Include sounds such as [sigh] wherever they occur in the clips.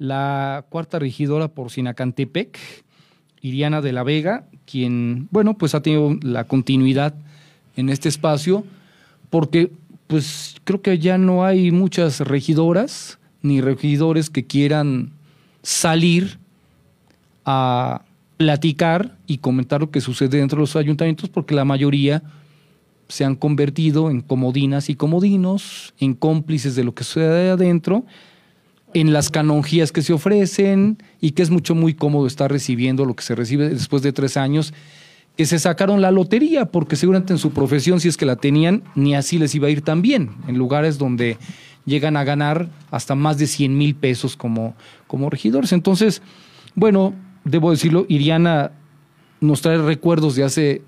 la cuarta regidora por Sinacantepec, Iriana de la Vega, quien, bueno, pues ha tenido la continuidad en este espacio, porque pues creo que ya no hay muchas regidoras ni regidores que quieran salir a platicar y comentar lo que sucede dentro de los ayuntamientos, porque la mayoría se han convertido en comodinas y comodinos, en cómplices de lo que sucede adentro, en las canonjías que se ofrecen y que es mucho, muy cómodo estar recibiendo lo que se recibe después de tres años, que se sacaron la lotería, porque seguramente en su profesión, si es que la tenían, ni así les iba a ir tan bien, en lugares donde llegan a ganar hasta más de 100 mil pesos como, como regidores. Entonces, bueno, debo decirlo, Iriana nos trae recuerdos de hace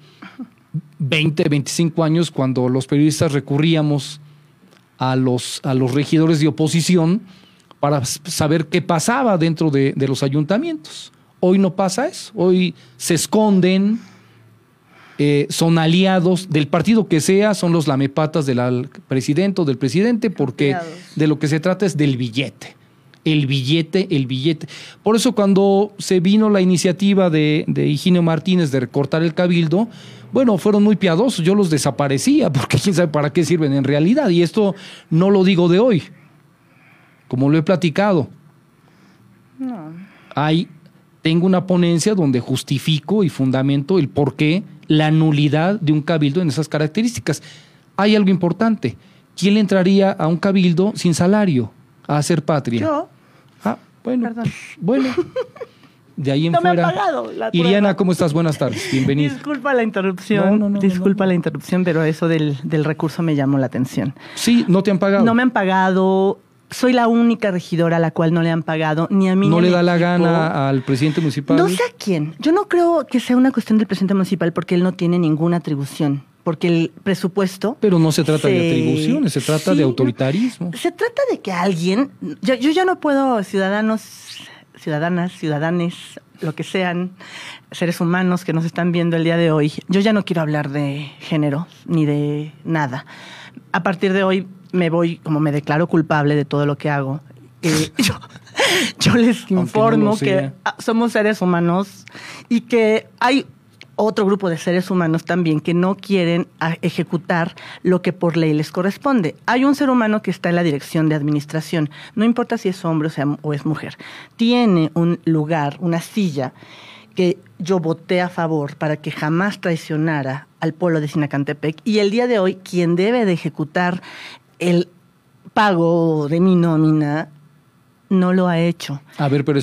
20, 25 años cuando los periodistas recurríamos a los, a los regidores de oposición para saber qué pasaba dentro de, los ayuntamientos. Hoy no pasa eso, hoy se esconden, eh, son aliados del partido que sea, son los lamepatas del presidente o del presidente, porque de lo que se trata es del billete. El billete, el billete. Por eso cuando se vino la iniciativa de, de Higinio Martínez de recortar el cabildo, bueno, fueron muy piadosos, yo los desaparecía, [laughs] porque quién sabe para qué sirven en realidad. Y esto no lo digo de hoy, como lo he platicado. No. Hay, tengo una ponencia donde justifico y fundamento el por qué la nulidad de un cabildo en esas características. Hay algo importante. ¿Quién le entraría a un cabildo sin salario a hacer patria? Yo. Ah, bueno. Perdón. Bueno. de ahí en no fuera. Me han pagado la Iriana, ¿cómo estás? Buenas tardes, bienvenida. Disculpa la interrupción, disculpa la interrupción, pero eso del, del, recurso me llamó la atención. Sí, no te han pagado. No me han pagado. Soy la única regidora a la cual no le han pagado, ni a mí ¿No ni le da la equipo. gana al presidente municipal? No sé a quién. Yo no creo que sea una cuestión del presidente municipal porque él no tiene ninguna atribución. Porque el presupuesto. Pero no se trata de atribuciones, se trata Sí, de autoritarismo. Se trata de que alguien, yo, yo ya no puedo, ciudadanos, ciudadanas, ciudadanes, lo que sean, seres humanos que nos están viendo el día de hoy, yo ya no quiero hablar de género ni de nada. A partir de hoy me voy, como me declaro culpable de todo lo que hago. eh, [laughs] yo, yo les informo que somos seres humanos y que hay otro grupo de seres humanos también que no quieren ejecutar lo que por ley les corresponde. Hay un ser humano que está en la dirección de administración, no importa si es hombre o, sea, o es mujer, tiene un lugar, una silla que yo voté a favor para que jamás traicionara al pueblo de Sinacantepec y el día de hoy quien debe de ejecutar el pago de mi nómina no lo ha hecho. A ver, pero.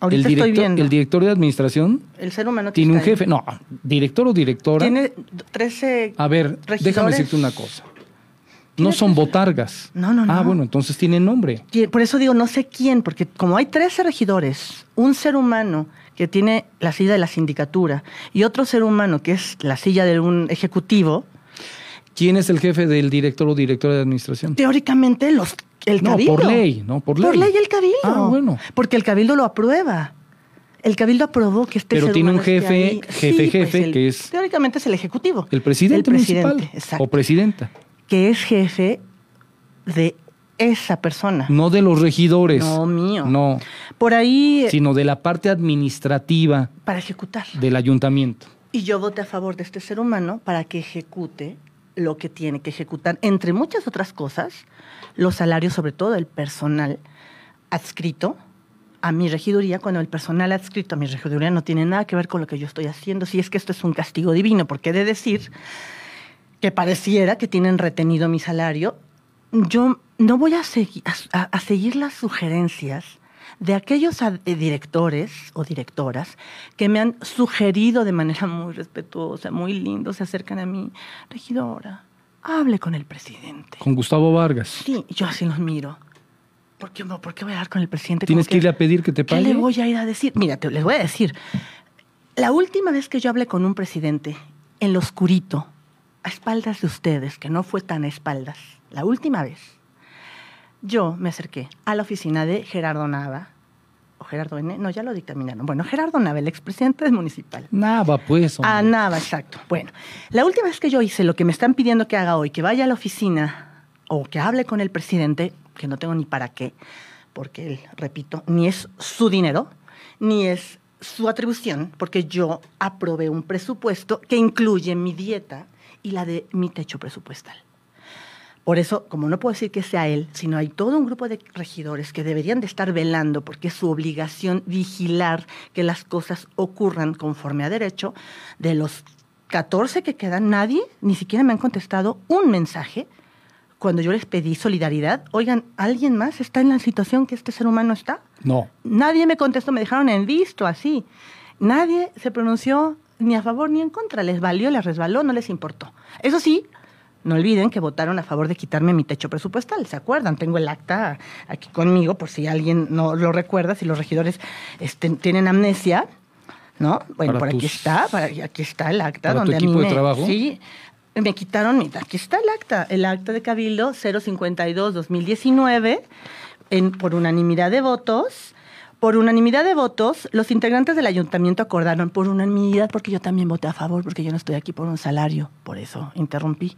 Ahorita el, director, estoy viendo. el director de administración el ser humano tiene un jefe. No, director o directora. Tiene 13 A ver, déjame decirte una cosa. No son botargas. No, no, Ah, no. bueno, entonces tienen nombre. Por eso digo, no sé quién, porque como hay 13 regidores, un ser humano que tiene la silla de la sindicatura y otro ser humano que es la silla de un ejecutivo, ¿Quién es el jefe del director o directora de administración? teóricamente los, el No, cabildo. por ley, ¿no? Por ley. Por ley el cabildo. Ah, bueno. Porque el cabildo lo aprueba. El cabildo aprobó que este Pero ser tiene un jefe, jefe, pues, jefe, el- que es- Teóricamente es el ejecutivo. El presidente, El presidente, municipal exacto. o presidenta. Que es jefe de esa persona. No de los regidores. No, mío. No, Por ahí, sino de la parte administrativa para ejecutar. del ayuntamiento. Y yo voté a favor de este ser humano para que ejecute lo que tiene que ejecutar, entre muchas otras cosas, los salarios, sobre todo el personal adscrito a mi regiduría, cuando el personal adscrito a mi regiduría no tiene nada que ver con lo que yo estoy haciendo, si es que esto es un castigo divino, porque he de decir que pareciera que tienen retenido mi salario, yo no voy a, segui- a- seguir las sugerencias de aquellos eh, directores o directoras que me han sugerido de manera muy respetuosa, muy lindo, se acercan a mí, regidora, hable con el presidente. Con Gustavo Vargas. Sí, yo así los miro. ¿Por qué, por qué voy a hablar con el presidente? Tienes Como que irle a pedir que te ¿Qué pague. le voy a ir a decir? Mira, te, les voy a decir. La última vez que yo hablé con un presidente en lo oscurito, a espaldas de ustedes, que no fue tan a espaldas, la última vez, yo me acerqué a la oficina de Gerardo Nava, o Gerardo N, no, ya lo dictaminaron. Bueno, Gerardo Nava, el expresidente del municipal. Nada, pues. hombre. A Nava, exacto. Bueno, la última vez que yo hice lo que me están pidiendo que haga hoy, que vaya a la oficina o que hable con el presidente, que no tengo ni para qué, porque él, repito, ni es su dinero, ni es su atribución, porque yo aprobé un presupuesto que incluye mi dieta y la de mi techo presupuestal. Por eso, como no puedo decir que sea él, sino hay todo un grupo de regidores que deberían de estar velando, porque es su obligación vigilar que las cosas ocurran conforme a derecho, de los 14 que quedan, nadie ni siquiera me han contestado un mensaje cuando yo les pedí solidaridad. Oigan, ¿alguien más está en la situación que este ser humano está? No. Nadie me contestó, me dejaron en visto así. Nadie se pronunció ni a favor ni en contra. Les valió, les resbaló, no les importó. Eso sí, no olviden que votaron a favor de quitarme mi techo presupuestal, ¿se acuerdan? Tengo el acta aquí conmigo por si alguien no lo recuerda, si los regidores este, tienen amnesia, ¿no? Bueno, por aquí está, para- aquí está el acta para tu donde a mí equipo de me- trabajo. Sí, me quitaron, mi- aquí está el acta, el acta de Cabildo 052-2019, en, por unanimidad de votos. Por unanimidad de votos, los integrantes del ayuntamiento acordaron por unanimidad, porque yo también voté a favor, porque yo no estoy aquí por un salario, por eso interrumpí.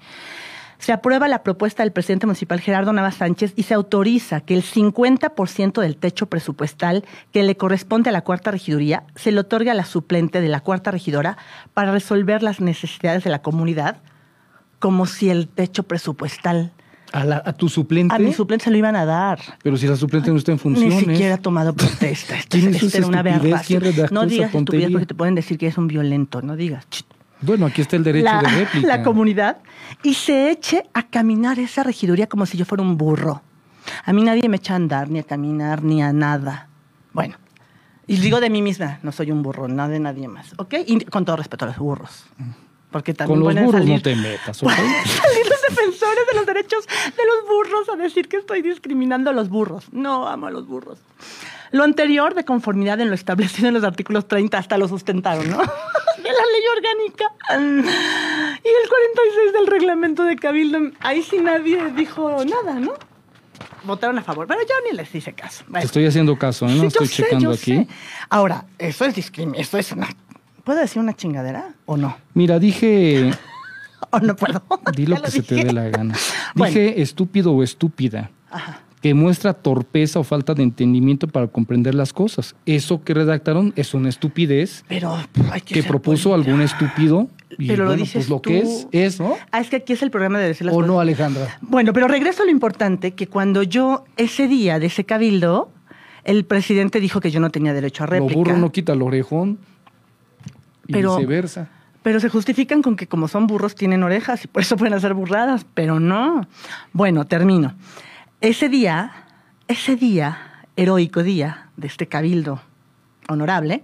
Se aprueba la propuesta del presidente municipal Gerardo Nava Sánchez y se autoriza que el 50% del techo presupuestal que le corresponde a la cuarta regiduría se le otorgue a la suplente de la cuarta regidora para resolver las necesidades de la comunidad, como si el techo presupuestal A, la- a tu suplente. a mi suplente se lo iban a dar. Pero si la suplente no está en funciones. Ni siquiera ha tomado protesta. [laughs] Esto, ¿Quién es- hizo esto era una aberración. ¿Quién redactó No digas estupidez porque te pueden decir que es un violento. No digas. Bueno, aquí está el derecho la, de réplica. [laughs] la comunidad y se eche a caminar esa regiduría como si yo fuera un burro. A mí nadie me echa a andar, ni a caminar, ni a nada. Bueno, y digo de mí misma, no soy un burro, no de nadie más, ¿ok? Y con todo respeto a los burros. Porque también Con los burros salir, no te metas, ¿ok? pueden [laughs] salir los defensores de los derechos de los burros a decir que estoy discriminando a los burros. No amo a los burros. Lo anterior, de conformidad en lo establecido en los artículos 30, hasta lo sustentaron, ¿no? [laughs] De la ley orgánica. Y el 46 del reglamento de Cabildo. Ahí sí nadie dijo nada, ¿no? Votaron a favor, pero yo ni les hice caso. Te estoy haciendo caso, ¿eh? No Sí, [laughs] yo estoy sé, checando yo aquí. sé. Ahora, eso es discriminación. Eso es una. ¿Puedo decir una chingadera o no? Mira, dije, [laughs] ¿O no puedo? [laughs] di lo que se te dé la gana. [laughs] Bueno. Dije estúpido o estúpida, Ajá. que muestra torpeza o falta de entendimiento para comprender las cosas. Eso que redactaron es una estupidez Pero hay que que propuso política. algún estúpido. Y Pero lo bueno, dices pues lo tú. que es, es, ¿no? Ah, es que aquí es el programa de decir las ¿O cosas. no, Alejandra? Bueno, pero regreso a lo importante, que cuando yo, ese día de ese cabildo, el presidente dijo que yo no tenía derecho a Lo réplica. burro no quita el orejón. Y Pero- viceversa. Pero se justifican con que como son burros tienen orejas y por eso pueden hacer burradas, pero no. Bueno, termino. Ese día, ese día, heroico día de este cabildo honorable,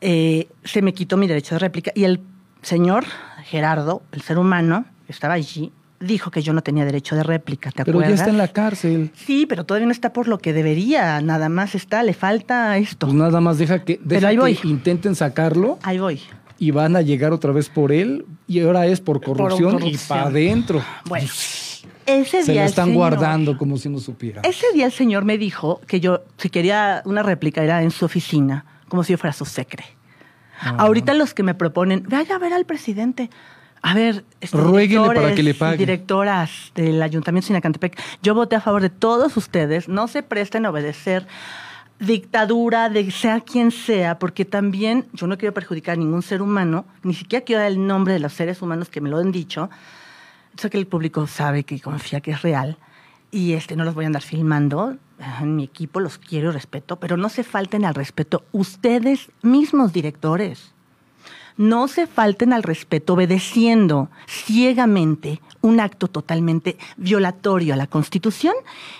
eh, se me quitó mi derecho de réplica y el señor Gerardo, el ser humano que estaba allí, dijo que yo no tenía derecho de réplica, ¿te Pero ya acuerdas? está en la cárcel. Sí, pero todavía no está por lo que debería, nada más está, le falta esto. Pues nada más deja que, deja ahí que voy. intenten sacarlo Ahí voy. y van a llegar otra vez por él y ahora es por corrupción, y corrupción. para adentro. Bueno, ese Se día lo el están señor- guardando como si no supiera. Ese día el señor me dijo que yo, si quería una réplica, era en su oficina, como si yo fuera su secre. Ah. Ahorita los que me proponen, vaya a ver al presidente. A ver, este, Ruéguenle para que le y pague. directoras del Ayuntamiento de Sinacantepec, yo voté a favor de todos ustedes. No se presten a obedecer dictadura de sea quien sea, porque también yo no quiero perjudicar a ningún ser humano, ni siquiera quiero dar el nombre de los seres humanos que me lo han dicho. Sé que el público sabe que confía que es real y este no los voy a andar filmando. En mi equipo los quiero y respeto, pero no se falten al respeto ustedes mismos, directores. No se falten al respeto obedeciendo ciegamente un acto totalmente violatorio a la Constitución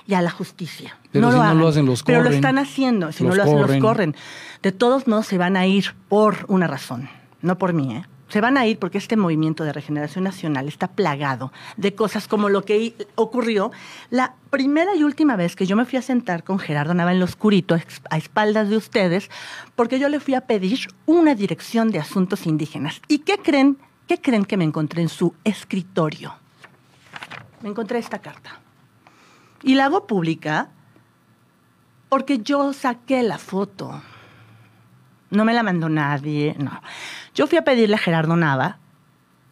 y a la justicia. Pero si no lo hagan. hacen, los Pero lo corren. están haciendo. Si Los no lo hacen, corren. los corren. De todos modos, se van a ir por una razón, no por mí, ¿eh? Se van a ir porque este movimiento de regeneración nacional está plagado de cosas como lo que ocurrió la primera y última vez que yo me fui a sentar con Gerardo Nava en lo oscurito, a espaldas de ustedes, porque yo le fui a pedir una dirección de asuntos indígenas. ¿Y qué creen? ¿Qué creen que me encontré en su escritorio? Me encontré esta carta. Y la hago pública porque yo saqué la foto. No me la mandó nadie, no. Yo fui a pedirle a Gerardo Nava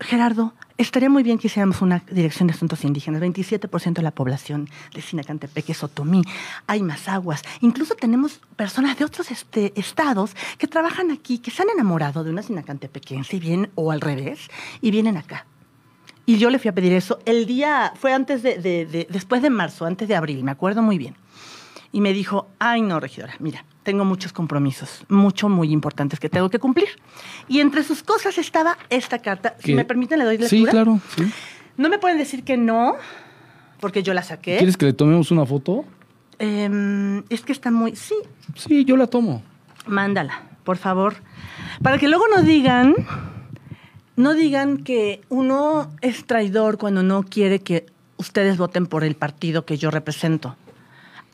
Gerardo, estaría muy bien que hiciéramos una dirección de asuntos indígenas. 27% de la población de Sinacantepec es otomí. Hay más aguas. Incluso tenemos personas de otros este, estados que trabajan aquí, que se han enamorado de una sinacantepequense vienen, o al revés, y vienen acá. Y yo le fui a pedir eso el día, fue antes de- de- después de marzo, antes de abril, me acuerdo muy bien. Y me dijo, ay no, regidora, mira, tengo muchos compromisos, mucho, muy importantes que tengo que cumplir. Y entre sus cosas estaba esta carta. Si ¿Qué? me permiten, le doy lectura. Sí, claro. sí. No me pueden decir que no, porque yo la saqué. ¿Quieres que le tomemos una foto? Em, es que está muy... Sí, Sí, yo la tomo. mándala, por favor. Para que luego no digan, no digan que uno es traidor cuando no quiere que ustedes voten por el partido que yo represento.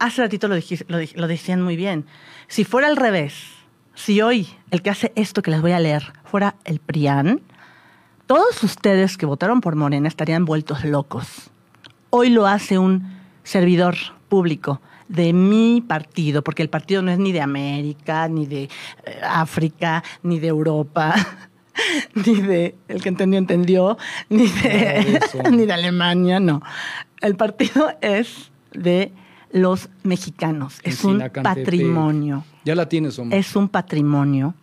Hace ratito lo, dijis- lo, decían muy bien. Si fuera al revés, si hoy el que hace esto que les voy a leer fuera el PRIAN, todos ustedes que votaron por Morena estarían vueltos locos. Hoy lo hace un servidor público de mi partido, porque el partido no es ni de América, ni de eh, África, ni de Europa, [laughs] ni de, el que entendió, entendió, ni de [laughs] ni de Alemania, no. El partido es de los mexicanos, es un patrimonio, Ya la tienes, Omar. es un patrimonio.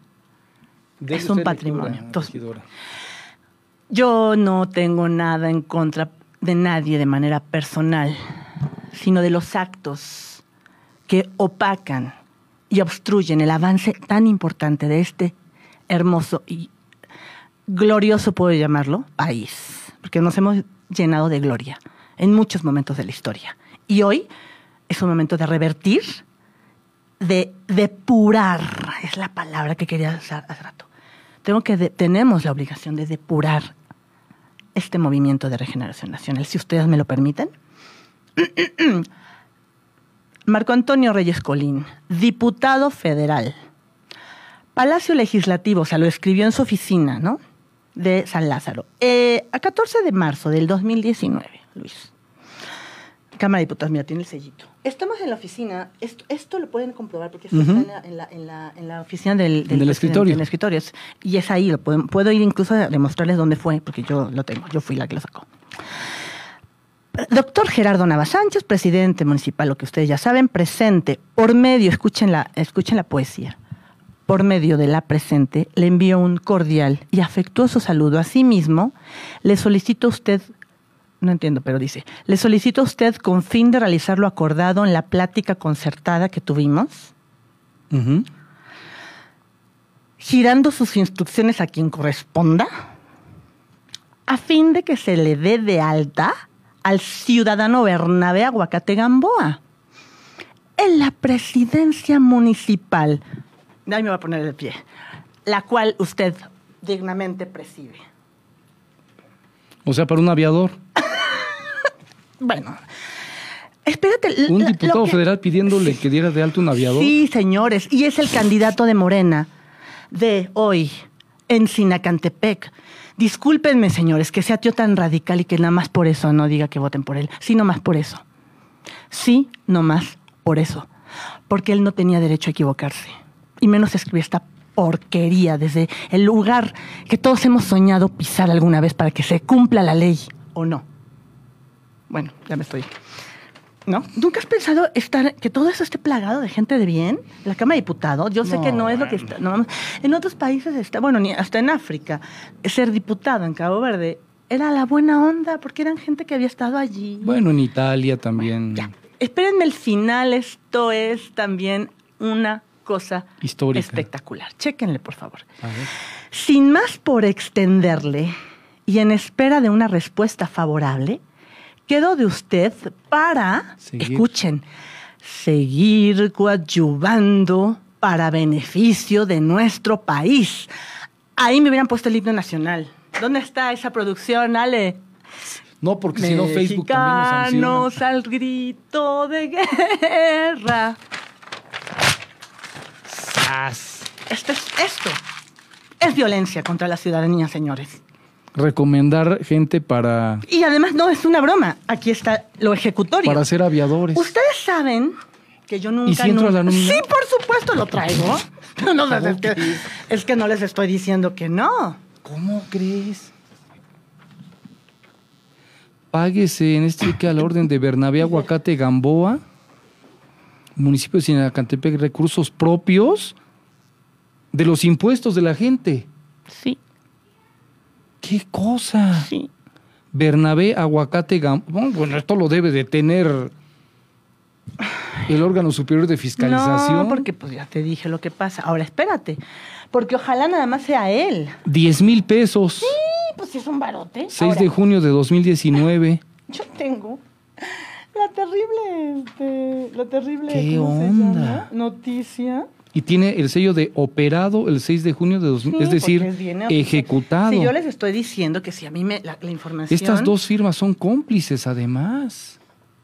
Es un patrimonio. Entonces-. Yo no tengo nada en contra de nadie de manera personal, sino de los actos que opacan y obstruyen el avance tan importante de este hermoso y glorioso, puedo llamarlo, país, porque nos hemos llenado de gloria en muchos momentos de la historia. Y hoy es un momento de revertir, de depurar, es la palabra que quería usar hace rato. Tengo que de- tenemos la obligación de depurar este movimiento de regeneración nacional, si ustedes me lo permiten. [clears throat] Marco Antonio Reyes Colín, diputado federal. Palacio Legislativo, o sea, lo escribió en su oficina, ¿no? De San Lázaro. Eh, a 14 de marzo del 2019, Luis. Cámara de Diputados, mira, tiene el sellito. Estamos en la oficina, esto, esto lo pueden comprobar porque Ujú. está en la, en la- en la- en la oficina del, escritorio. en el escritorio. Es- Y es ahí, lo puedo, puedo ir incluso a demostrarles dónde fue, porque yo lo tengo, yo fui la que lo sacó. Doctor Gerardo Nava Sánchez, presidente municipal, lo que ustedes ya saben, presente por medio, escuchen la, escuchen la poesía, por medio de la presente, le envío un cordial y afectuoso saludo. Asimismo, le solicito a usted, no entiendo, pero dice, le solicito a usted con fin de realizar lo acordado en la plática concertada que tuvimos, girando sus instrucciones a quien corresponda, a fin de que se le dé de alta al ciudadano Bernabé Aguacate Gamboa en la presidencia municipal. Ahí me voy a poner de pie. La cual usted dignamente preside. O sea, para un aviador. [laughs] Bueno, espérate. Un diputado que- federal pidiéndole que diera de alto un aviador. Sí, señores, y es el candidato de Morena de hoy en Sinacantepec. Discúlpenme, señores, que sea tío tan radical y que nada más por eso no diga que voten por él. Sí, no más por eso. Sí, no más por eso. Porque él no tenía derecho a equivocarse. Y menos escribir esta porquería desde el lugar que todos hemos soñado pisar alguna vez para que se cumpla la ley o no. Bueno, ya me estoy. ¿No? ¿Nunca has pensado estar, que todo eso esté plagado de gente de bien? La Cámara de Diputados, yo sé No, que no es lo que bueno. está. no, en otros países está, bueno, ni hasta en África, ser diputado en Cabo Verde era la buena onda porque eran gente que había estado allí. Bueno, en Italia también. Ya. Espérenme el final, esto es también una cosa Histórica. espectacular. Chéquenle, por favor. A ver. Sin más por extenderle y en espera de una respuesta favorable, quedo de usted para, Seguir. escuchen, seguir coadyuvando para beneficio de nuestro país. Ahí me hubieran puesto el himno nacional. ¿Dónde está esa producción, Ale? No, porque si no Facebook también nos sanciona. Al grito de guerra. Sas. Esto es esto. Es violencia contra la ciudadanía, señores. Recomendar gente para, Y además no es una broma. Aquí está lo ejecutorio. para ser aviadores. Ustedes saben que yo nunca... ¿Y si entro a la nómina? Sí, por supuesto lo traigo. [laughs] No, no, ¿Cómo es, que, es que no les estoy diciendo que no. ¿Cómo crees? Páguese en este cheque a la orden de Bernabé Aguacate Gamboa, municipio de Sinacantepec, recursos propios de los impuestos de la gente. ¿Qué cosa? sí. Bernabé Aguacate Gamboa. Bueno, esto lo debe de tener el órgano superior de fiscalización. No, porque pues ya te dije lo que pasa. Ahora espérate, porque ojalá nada más sea él. 10 mil pesos. Sí, pues es un barote. 6 Ahora, de junio de 2019. [laughs] Yo tengo la terrible, este, la terrible ¿Qué ¿cómo se onda? llama? noticia. Y tiene el sello de operado el 6 de junio de 2000, Sí, es decir, ejecutado. Si yo les estoy diciendo que si a mí me la, la información. Estas dos firmas son cómplices, además.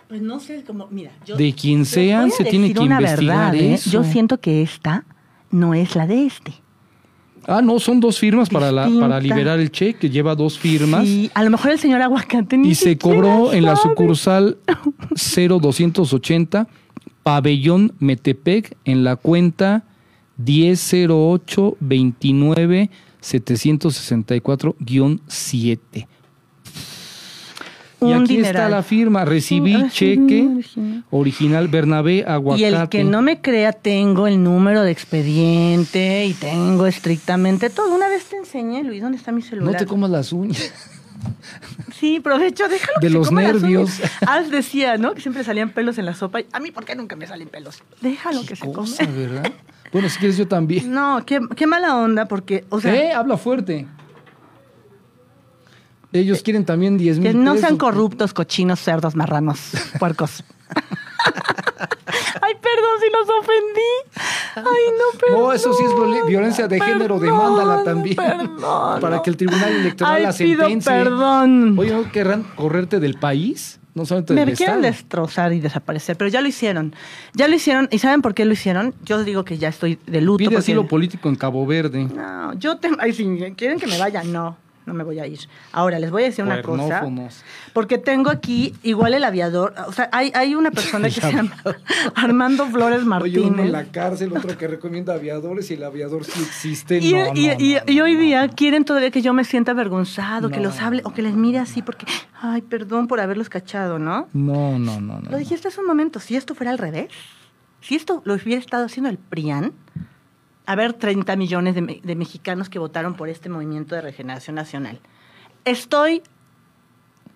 Pues no sé, como, mira, yo. De quien sean, se tiene que una investigar verdad, ¿eh? eso. Yo siento que esta no es la de este. Ah, no, son dos firmas para, la, para liberar el cheque. Lleva dos firmas. Sí, a lo mejor el señor Aguacate ni y se cobró en la sabe. sucursal [laughs] 0280 Pabellón Metepec en la cuenta 100829 764-7. Y aquí está la firma. Recibí cheque original. original Bernabé Aguacate. Y el que no me crea, tengo el número de expediente y tengo estrictamente todo. Una vez te enseñé, Luis, ¿dónde está mi celular? No te comas las uñas. Sí, provecho, déjalo. De que se los coma las nervios. Alf decía, ¿no? Que siempre salían pelos en la sopa. A mí, ¿por qué nunca me salen pelos? Déjalo que se Cosa, coma. ¿verdad? Bueno, si quieres yo también. No, qué, qué mala onda, porque, o sea, eh, habla fuerte. Ellos quieren también 10 mil que no sean corruptos, cochinos, cerdos, marranos, puercos. [laughs] Ay, perdón si los ofendí. Ay, no, perdón. [laughs] No, eso sí es violen- violencia de género, demándala también. Perdón. Para que el Tribunal Electoral Ay, la pido sentencie. perdón. Oye, ¿no querrán correrte del país? No solamente Me del quieren Estado. destrozar y desaparecer, pero ya lo hicieron. Ya lo hicieron. ¿Y saben por qué lo hicieron? Yo digo que ya estoy de luto. Pide porque- asilo político en Cabo Verde. No, yo te... Ay, si quieren que me vaya, no. No me voy a ir. Ahora, les voy a decir una cosa. Porque tengo aquí, igual el aviador, o sea, hay, hay una persona [laughs] que se llama Armando Flores Oye, Martínez. uno en la cárcel, otro que recomienda aviadores y el aviador sí existe. Y, no, y- no, y- no, y hoy día quieren todavía que yo me sienta avergonzado, que los hable o que les mire así porque, ay, perdón por haberlos cachado, ¿no? No, no, no, no. Lo dijiste hace un momento, si esto fuera al revés, si esto lo hubiera estado haciendo el PRIAN, a ver 30 millones de, me- de mexicanos que votaron por este movimiento de regeneración nacional. ¿Estoy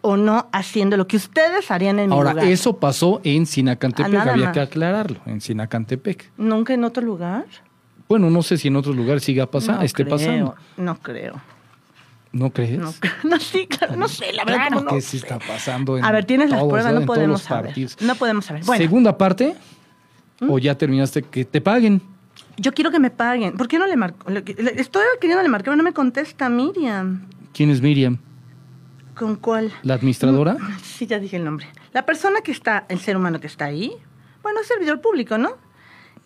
o no haciendo lo que ustedes harían en mi Ahora, lugar? eso pasó en Sinacantepec, Ah, había más. que aclararlo, en Sinacantepec. ¿Nunca en otro lugar? Bueno, no sé si en otros lugares siga pasando, no esté creo, pasando. No creo. ¿No crees? No, [laughs] no, sí, claro, no sé, la verdad. Claro no que sí sé. está pasando en A ver, tienes las todos, pruebas, en no podemos saber. No podemos saber. Bueno, Segunda parte, o ya terminaste que te paguen. Yo quiero que me paguen. ¿Por qué no le marco? Estoy queriendo le marcar, pero no me contesta Miriam. ¿Quién es Miriam? ¿Con cuál? ¿La administradora? Sí, ya dije el nombre. La persona que está, el ser humano que está ahí, bueno, es servidor público, ¿no?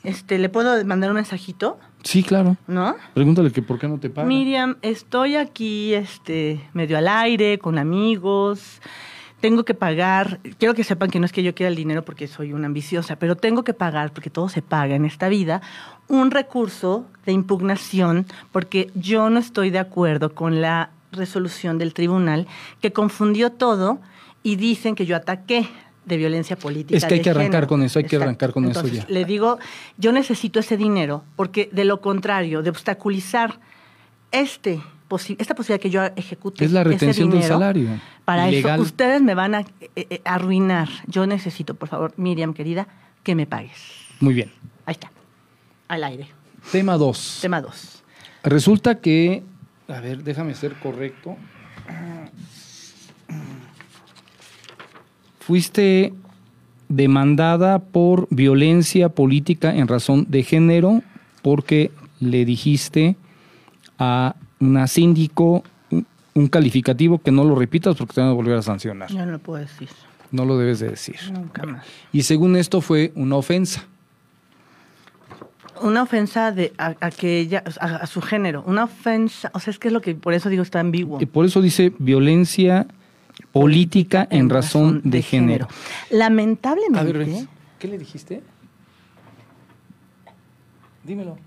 Este, ¿le puedo mandar un mensajito? Sí, claro. ¿No? Pregúntale que por qué no te pagan. Miriam, estoy aquí, este, medio al aire, con amigos. Tengo que pagar. Quiero que sepan que no es que yo quiera el dinero porque soy una ambiciosa, pero tengo que pagar, porque todo se paga en esta vida, un recurso de impugnación porque yo no estoy de acuerdo con la resolución del tribunal que confundió todo y dicen que yo ataqué de violencia política. Es que hay que arrancar género. con eso, hay que arrancar con eso ya. Le digo, yo necesito ese dinero porque de lo contrario, de obstaculizar este esta posibilidad que yo ejecute Es la ese retención del salario. Para eso ustedes me van a eh, eh, arruinar. Yo necesito, por favor, Miriam querida, que me pagues. Muy bien. Ahí está. Al aire. Tema 2. Tema 2. Resulta que, a ver, déjame ser correcto. Fuiste demandada por violencia política en razón de género porque le dijiste a una síndico un- calificativo que no lo repitas porque te van a volver a sancionar. Yo no lo puedo decir. No lo debes de decir. Nunca más. Y según esto fue una ofensa. Una ofensa de, a, a que ella, a, a su género. Una ofensa, o sea, es que es lo que por eso digo está ambiguo. Y por eso dice violencia política en razón de género. Lamentablemente. A ver, ¿qué le dijiste? Dímelo.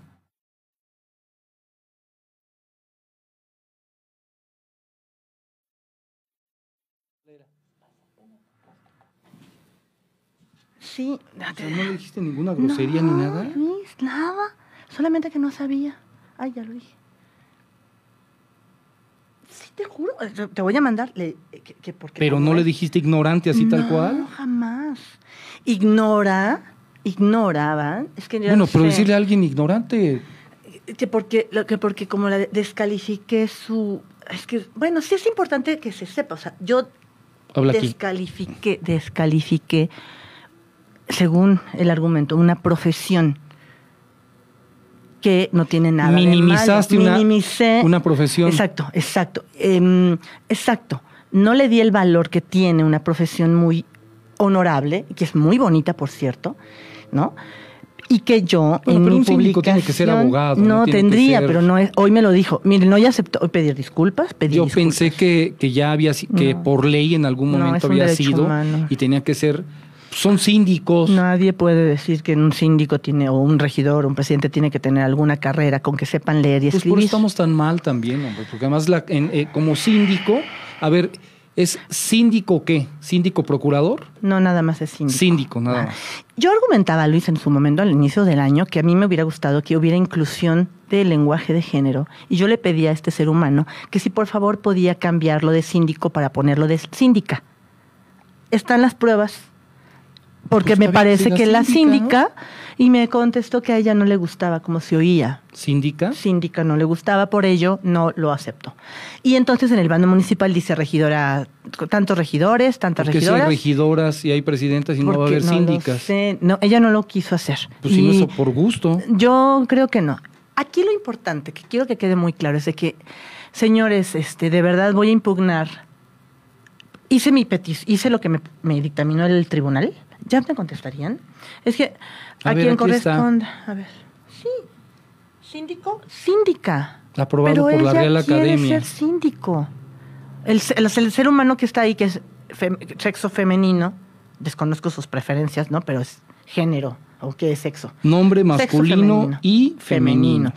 Sí. O sea, no le dijiste ninguna grosería ni No, nada. Luis, nada. Solamente que no sabía. Ay, ya lo dije. Sí, te juro. eh, Te voy a mandar. le- que, que porque Pero no le dijiste ignorante así tal No, cual. jamás. Ignora, ignoraban. Es que Bueno, no pero sé. decirle a alguien ignorante. que porque que porque como la descalifiqué su es que bueno sí es importante que se sepa o sea yo Habla aquí. descalifiqué descalifiqué según el argumento una profesión que no tiene nada Minimizaste de malo. una- Minimicé una profesión. exacto exacto Em, exacto no le di el valor que tiene una profesión muy honorable que es muy bonita por cierto no y que yo Bueno, en pero mi un síndico tiene que ser publicación- abogado, no tendría, ser- pero no es. Hoy me lo dijo. Miren, no ya aceptó pedir disculpas. Pedí Yo disculpas. pensé que, que ya había, que No. por ley en algún momento había sido humano. y tenía que ser. Son síndicos. Nadie puede decir que un síndico tiene, o un regidor, o un presidente tiene que tener alguna carrera con que sepan leer y Pues por escribir. eso estamos tan mal también, hombre, porque además la- en- eh, como síndico, a ver, ¿es síndico qué? ¿Síndico procurador? No, nada más es síndico. Síndico, nada Ah. más. Yo argumentaba, Luis, en su momento, al inicio del año, que a mí me hubiera gustado que hubiera inclusión del lenguaje de género. Y yo le pedía a este ser humano que si por favor podía cambiarlo de síndico para ponerlo de síndica. Están las pruebas. Porque Pues me parece que la síndica, y me contestó que a ella no le gustaba como se oía. ¿Síndica? Síndica no le gustaba, por ello no lo aceptó. Y entonces en el bando municipal dice regidora, tantos regidores, tantas Porque si hay regidoras. regidoras y hay presidentas y no va a haber no síndicas. sé. No, ella no lo quiso hacer. Pues si no Y es por gusto. Yo creo que no. Aquí lo importante, que quiero que quede muy claro, es de que, señores, este, de verdad voy a impugnar. Hice mi petición, hice lo que me, me dictaminó el tribunal. ¿Ya me contestarían? Es que A a, ver, quien corresponda. A ver. Sí. ¿Síndico? Síndica. Aprobado Pero por la Real quiere Academia. ser síndico. El, se- el- el ser humano que está ahí, que es fem- sexo femenino, desconozco sus preferencias, ¿no? Pero es género, o qué es sexo. Nombre Sexo masculino femenino. y femenino.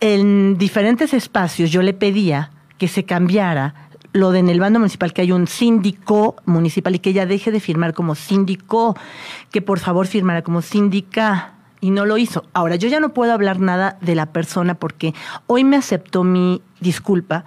En diferentes espacios yo le pedía que se cambiara lo de en el bando municipal, que hay un síndico municipal y que ella deje de firmar como síndico, que por favor firmara como síndica. Y no lo hizo. Ahora, yo ya no puedo hablar nada de la persona porque hoy me aceptó mi disculpa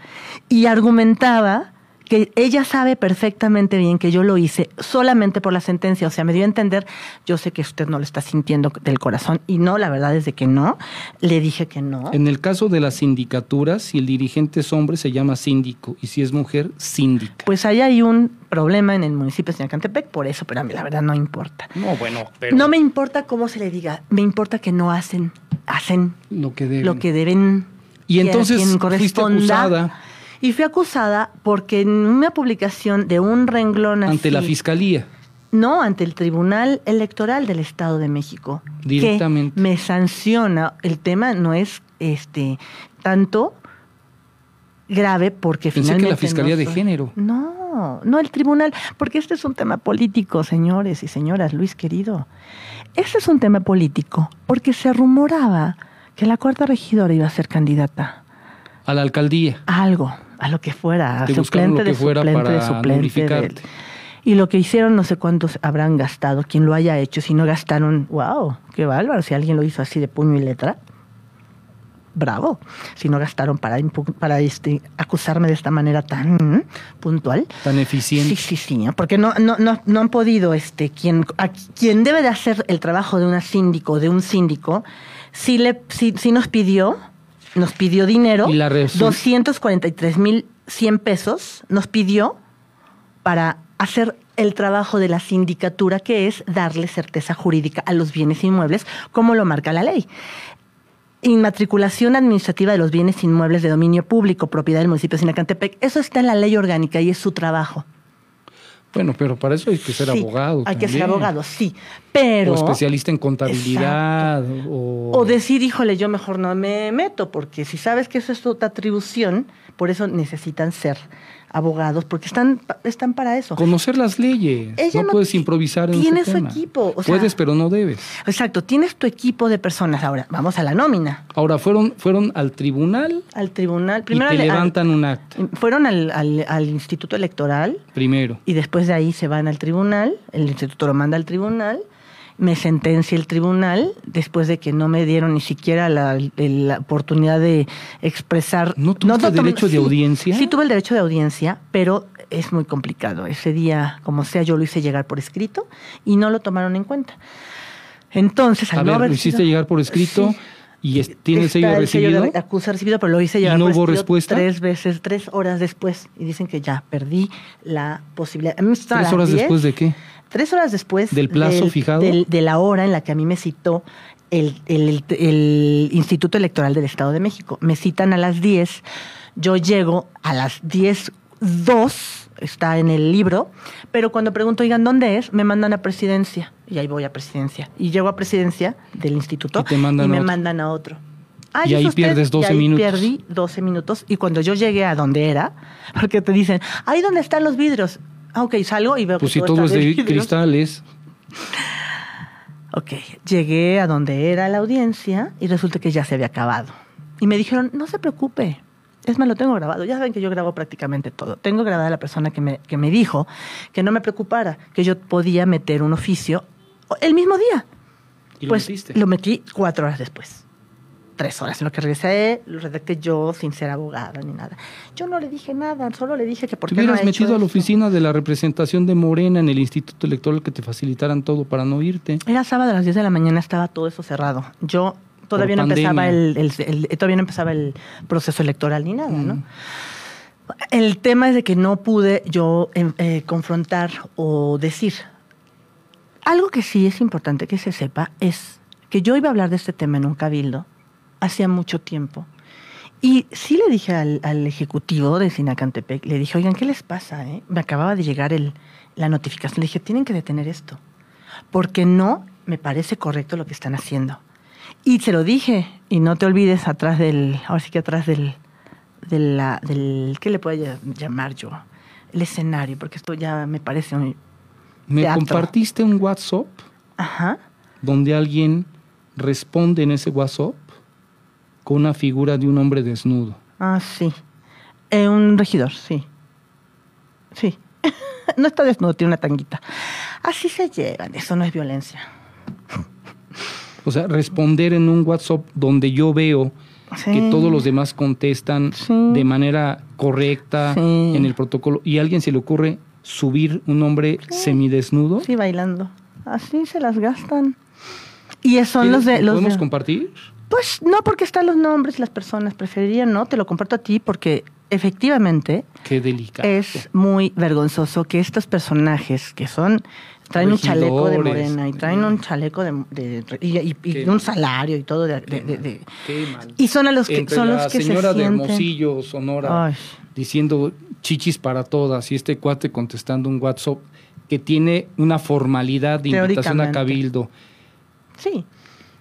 y argumentaba que ella sabe perfectamente bien que yo lo hice solamente por la sentencia. O sea, me dio a entender, yo sé que usted no lo está sintiendo del corazón y no, la verdad es de que no. Le dije que no. En el caso de las sindicaturas, si el dirigente es hombre, se llama síndico. Y si es mujer, síndica. Pues ahí hay un problema en el municipio de Sinacantepec, por eso, pero a mí la verdad no importa. No, bueno, pero No me importa cómo se le diga, me importa que no hacen, hacen lo que deben. lo que deben. Y a entonces fuiste acusada Y fui acusada porque en una publicación de un renglón así. ante la fiscalía. No, ante el Tribunal Electoral del Estado de México. Directamente. Que me sanciona. El tema no es este tanto grave porque Pensé que la Fiscalía no de Género. No, no el tribunal, porque este es un tema político, señores y señoras, Luis querido. Este es un tema político porque se rumoraba que la cuarta regidora iba a ser candidata A la alcaldía. a algo, a lo que fuera, a suplente de suplente de suplente. Y lo que hicieron, no sé cuántos habrán gastado, quien lo haya hecho, si no gastaron, wow, qué bárbaro, si alguien lo hizo así de puño y letra, bravo, si no gastaron para, para este, acusarme de esta manera tan mm, puntual. Tan eficiente. Sí, sí, sí, porque no, no, no, no han podido, este, quien, a quien debe de hacer el trabajo de una síndico, de un síndico, sí, le, sí, sí nos pidió, nos pidió dinero, Y la resu- 243 mil 100 pesos, nos pidió para hacer el trabajo de la sindicatura, que es darle certeza jurídica a los bienes inmuebles, como lo marca la ley. Inmatriculación administrativa de los bienes inmuebles de dominio público, propiedad del municipio de Sinacantepec. Eso está en la ley orgánica y es su trabajo. Bueno, pero para eso hay que ser Sí, abogado. Hay que ser abogado, sí. Pero. O especialista en contabilidad. O, O decir, híjole, yo mejor no me meto, porque si sabes que eso es tu atribución, por eso necesitan ser abogados, porque están, están para eso. conocer las leyes. Ella no, no puedes improvisar en tiene ese su tema. equipo, o sea- puedes, pero no debes. Exacto, tienes tu equipo de personas. Ahora, vamos a la nómina. Ahora, fueron, fueron al tribunal Al tribunal. y Primero te al- al- levantan un acta. fueron al, al- al Instituto Electoral Primero. y después de ahí se van al tribunal, el instituto lo manda al tribunal me sentencia el tribunal después de que no me dieron ni siquiera la, la oportunidad de expresar. ¿No tuviste tomé- derecho de sí, audiencia? Sí, tuve el derecho de audiencia, pero es muy complicado. Ese día, como sea, yo lo hice llegar por escrito y no lo tomaron en cuenta. Entonces, al A no ver, haber lo hiciste sido- llegar por escrito Sí. y tiene el sello de recibido. acusa recibido, pero lo hice ¿Y llegar no por hubo respuesta? tres veces, tres horas después. Y dicen que ya perdí la posibilidad. A mí me citaron a ¿Tres horas 10, después de qué? Tres horas después ¿Del plazo fijado? del- de la hora en la que a mí me citó el, el- el Instituto Electoral del Estado de México. Me citan a las 10, yo llego a las 10.02, está en el libro, pero cuando pregunto, oigan, ¿dónde es? Me mandan a presidencia. Y ahí voy a presidencia. Y llego a presidencia del instituto Y te mandan a me otro. mandan a otro. Ah, Y ¿es ahí usted? pierdes 12 y ahí minutos. Perdí 12 minutos. Y cuando yo llegué a donde era, [laughs] porque te dicen, ahí donde están los vidrios. Ah, ok, salgo y veo Pues que si todo es está de cristales. Ok, llegué a donde era la audiencia y resulta que ya se había acabado. Y me dijeron, no se preocupe. Es más, lo tengo grabado. Ya saben que yo grabo prácticamente todo. Tengo grabada la persona que me, que me dijo que no me preocupara, que yo podía meter un oficio el mismo día. Y lo pues metiste. lo metí cuatro horas después. Tres horas en lo que regresé, lo redacté yo sin ser abogada ni nada. Yo no le dije nada, solo le dije que por qué no hubieras hecho metido a la esto? oficina de la representación de Morena en el Instituto Electoral que te facilitaran todo para no irte. Era sábado a las 10 de la mañana, estaba todo eso cerrado. Yo todavía no empezaba el, el- el- todavía no empezaba el proceso electoral ni nada, ¿no? Mm. El tema es de que no pude yo em, eh, confrontar o decir. Algo que sí es importante que se sepa es que yo iba a hablar de este tema en un cabildo hacía mucho tiempo. Y sí le dije al, al ejecutivo de Sinacantepec, le dije, oigan, ¿qué les pasa? eh? Me acababa de llegar el, la notificación. Le dije, tienen que detener esto, porque no me parece correcto lo que están haciendo. Y se lo dije, y no te olvides atrás del, ahora sí que atrás del, de la, del, ¿qué le puedo ll- llamar yo? El escenario, porque esto ya me parece un... Me Teatro. compartiste un WhatsApp Ajá. donde alguien responde en ese WhatsApp con una figura de un hombre desnudo. Ah, sí. Eh, un regidor, sí. Sí. [laughs] no está desnudo, tiene una tanguita. Así se llevan, eso no es violencia. O sea, responder en un WhatsApp donde yo veo Sí. que todos los demás contestan Sí. de manera correcta Sí. en el protocolo y a alguien se le ocurre subir un hombre semidesnudo. Sí, bailando. Así se las gastan. Y esos son los de... ¿Lo Los podemos de- compartir? Pues no, porque están los nombres las personas. Preferiría no, te lo comparto a ti porque efectivamente Qué delicado. es muy vergonzoso que estos personajes que son traen un chaleco de morena y traen un chaleco de, de- y, y- y Qué un salario y todo de, de- y son a los que Entre son la los que señora se de Hermosillo, Sonora, Ay. diciendo chichis para todas y este cuate contestando un WhatsApp que tiene una formalidad de invitación a cabildo sí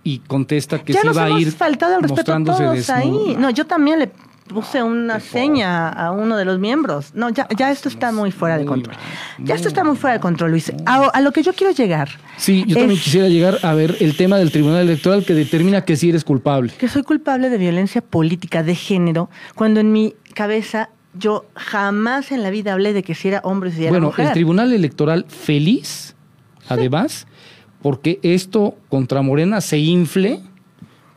y contesta que ya se nos va a ir faltado al respeto mostrándose todos ahí. No yo también le puse una Qué seña a uno de los miembros. No ya ya esto está muy fuera de control. ya esto está muy fuera de control Luis. A, a lo que yo quiero llegar Sí, yo también quisiera llegar a ver el tema del Tribunal Electoral que determina que sí eres culpable. que soy culpable de violencia política de género cuando en mi cabeza yo jamás en la vida hablé de que si era hombre o si era Bueno, mujer. el Tribunal Electoral feliz, además, porque esto contra Morena se infle,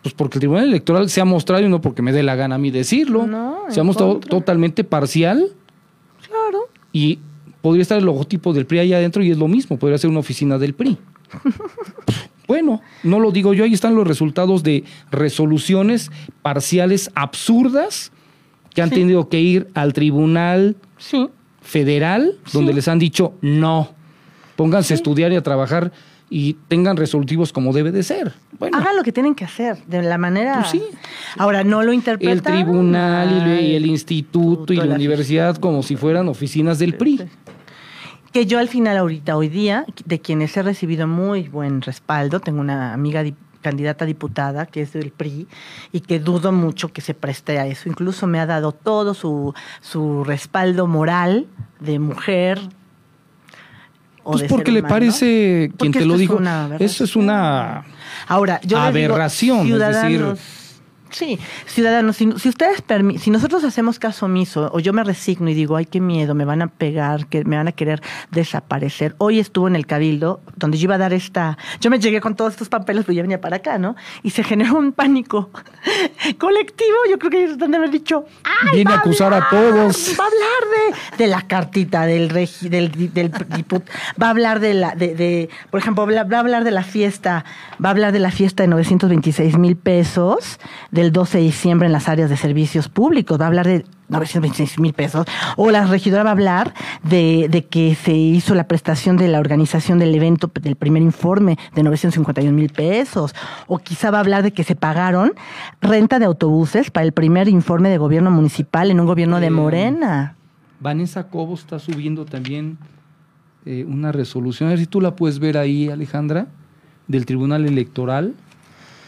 pues porque el Tribunal Electoral se ha mostrado, y no porque me dé la gana a mí decirlo, No, se ha mostrado contra. totalmente parcial Claro. y podría estar el logotipo del PRI allá adentro y es lo mismo, podría ser una oficina del PRI. [laughs] Bueno, no lo digo yo, ahí están los resultados de resoluciones parciales absurdas que han Sí. tenido que ir al Tribunal Sí. Federal, donde les han dicho no, pónganse a estudiar y a trabajar y tengan resolutivos como debe de ser. Bueno, Hagan lo que tienen que hacer de la manera. Pues sí. Ahora no lo interpretan. el tribunal y, el instituto y la la- universidad como si fueran oficinas del PRI. Que yo al final ahorita, hoy día, de quienes he recibido muy buen respaldo, tengo una amiga di- candidata a diputada que es del PRI y que dudo mucho que se preste a eso. Incluso me ha dado todo su, su respaldo moral de mujer. O Pues de porque ser le parece, quien te lo una eso es una... Ahora, yo digo, aberración, es decir, Sí, ciudadanos, si, si ustedes si nosotros hacemos caso omiso o yo me resigno y digo, ay, qué miedo, me van a pegar, que me van a querer desaparecer. Hoy estuvo en el Cabildo, donde yo iba a dar esta, yo me llegué con todos estos papeles, pues ya venía para acá, ¿no? Y se generó un pánico [laughs] colectivo, yo creo que ellos están de haber dicho, ay, Viene a acusar a todos. Va a hablar de, de la cartita del regi, del, del diput- va a hablar de la, de, de- por ejemplo, va a va a hablar de la fiesta, va a hablar de la fiesta de 926 mil pesos del 12 de diciembre en las áreas de servicios públicos, va a hablar de 926 mil pesos, o la regidora va a hablar de, de que se hizo la prestación de la organización del evento del primer informe de 951 mil pesos, o quizá va a hablar de que se pagaron renta de autobuses para el primer informe de gobierno municipal en un gobierno de Eh, Morena. Vanessa Cobo está subiendo también eh, una resolución, a ver si tú la puedes ver ahí, Alejandra, del Tribunal Electoral,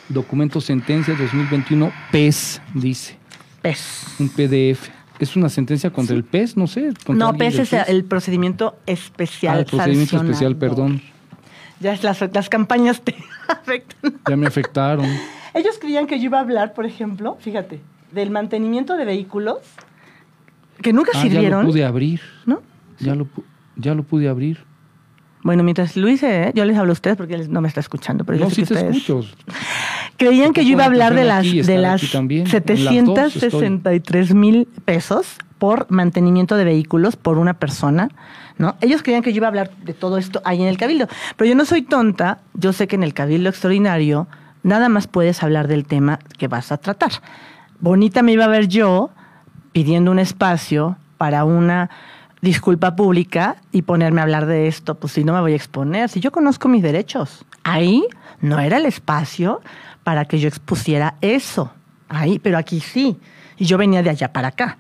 documento sentencia 2021, PES, dice, PES. un PDF. ¿Es una sentencia contra el PES? No sé. No, PES es el procedimiento especial. Ah, el procedimiento especial, perdón. Ya es las, las campañas te [laughs] afectan. Ya me afectaron. Ellos creían que yo iba a hablar, por ejemplo, fíjate, del mantenimiento de vehículos que nunca Ah, ya sirvieron. lo pude abrir. ¿No? Ya lo, ya lo pude abrir. Bueno, mientras Luis, eh, yo les hablo a ustedes porque él no me está escuchando, pero yo sé sí que te ustedes escucho. creían que yo iba a hablar de las aquí de las aquí también. En las dos estoy. 763 mil pesos por mantenimiento de vehículos por una persona, ¿no? Ellos creían que yo iba a hablar de todo esto ahí en el cabildo, pero yo no soy tonta. Yo sé que en el cabildo extraordinario nada más puedes hablar del tema que vas a tratar. Bonita me iba a ver yo pidiendo un espacio para una disculpa pública y ponerme a hablar de esto, pues si no me voy a exponer, si yo conozco mis derechos. Ahí no era el espacio para que yo expusiera eso. Ahí, pero aquí sí. Y yo venía de allá para acá.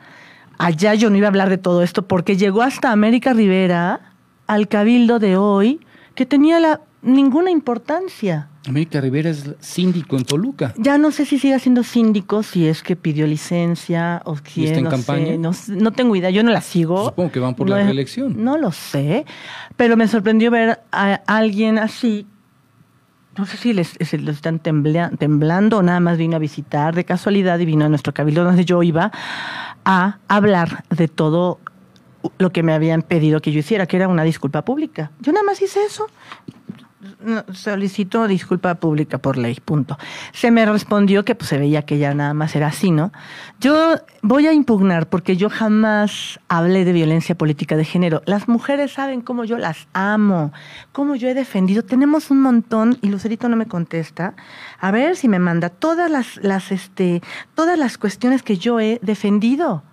Allá yo no iba a hablar de todo esto porque llegó hasta América Rivera al cabildo de hoy que tenía la, ninguna importancia. América Rivera es síndico en Toluca. Ya no sé si sigue siendo síndico, si es que pidió licencia o si ¿Y está es, en no campaña? sé, no, tengo idea, yo no la sigo. Supongo que van por la No reelección. No lo sé, pero me sorprendió ver a alguien así. No sé si les, se lo están temblea- temblando o nada más vino a visitar de casualidad y vino a nuestro cabildo donde yo iba a hablar de todo lo que me habían pedido que yo hiciera, que era una disculpa pública. Yo nada más hice eso. Solicito disculpa pública por ley, punto. Se me respondió que pues, se veía que ya nada más era así, ¿no? Yo voy a impugnar porque yo jamás hablé de violencia política de género. Las mujeres saben cómo yo las amo, cómo yo he defendido. Tenemos un montón y Lucerito no me contesta. A ver si me manda todas las, las, este, todas las cuestiones que yo he defendido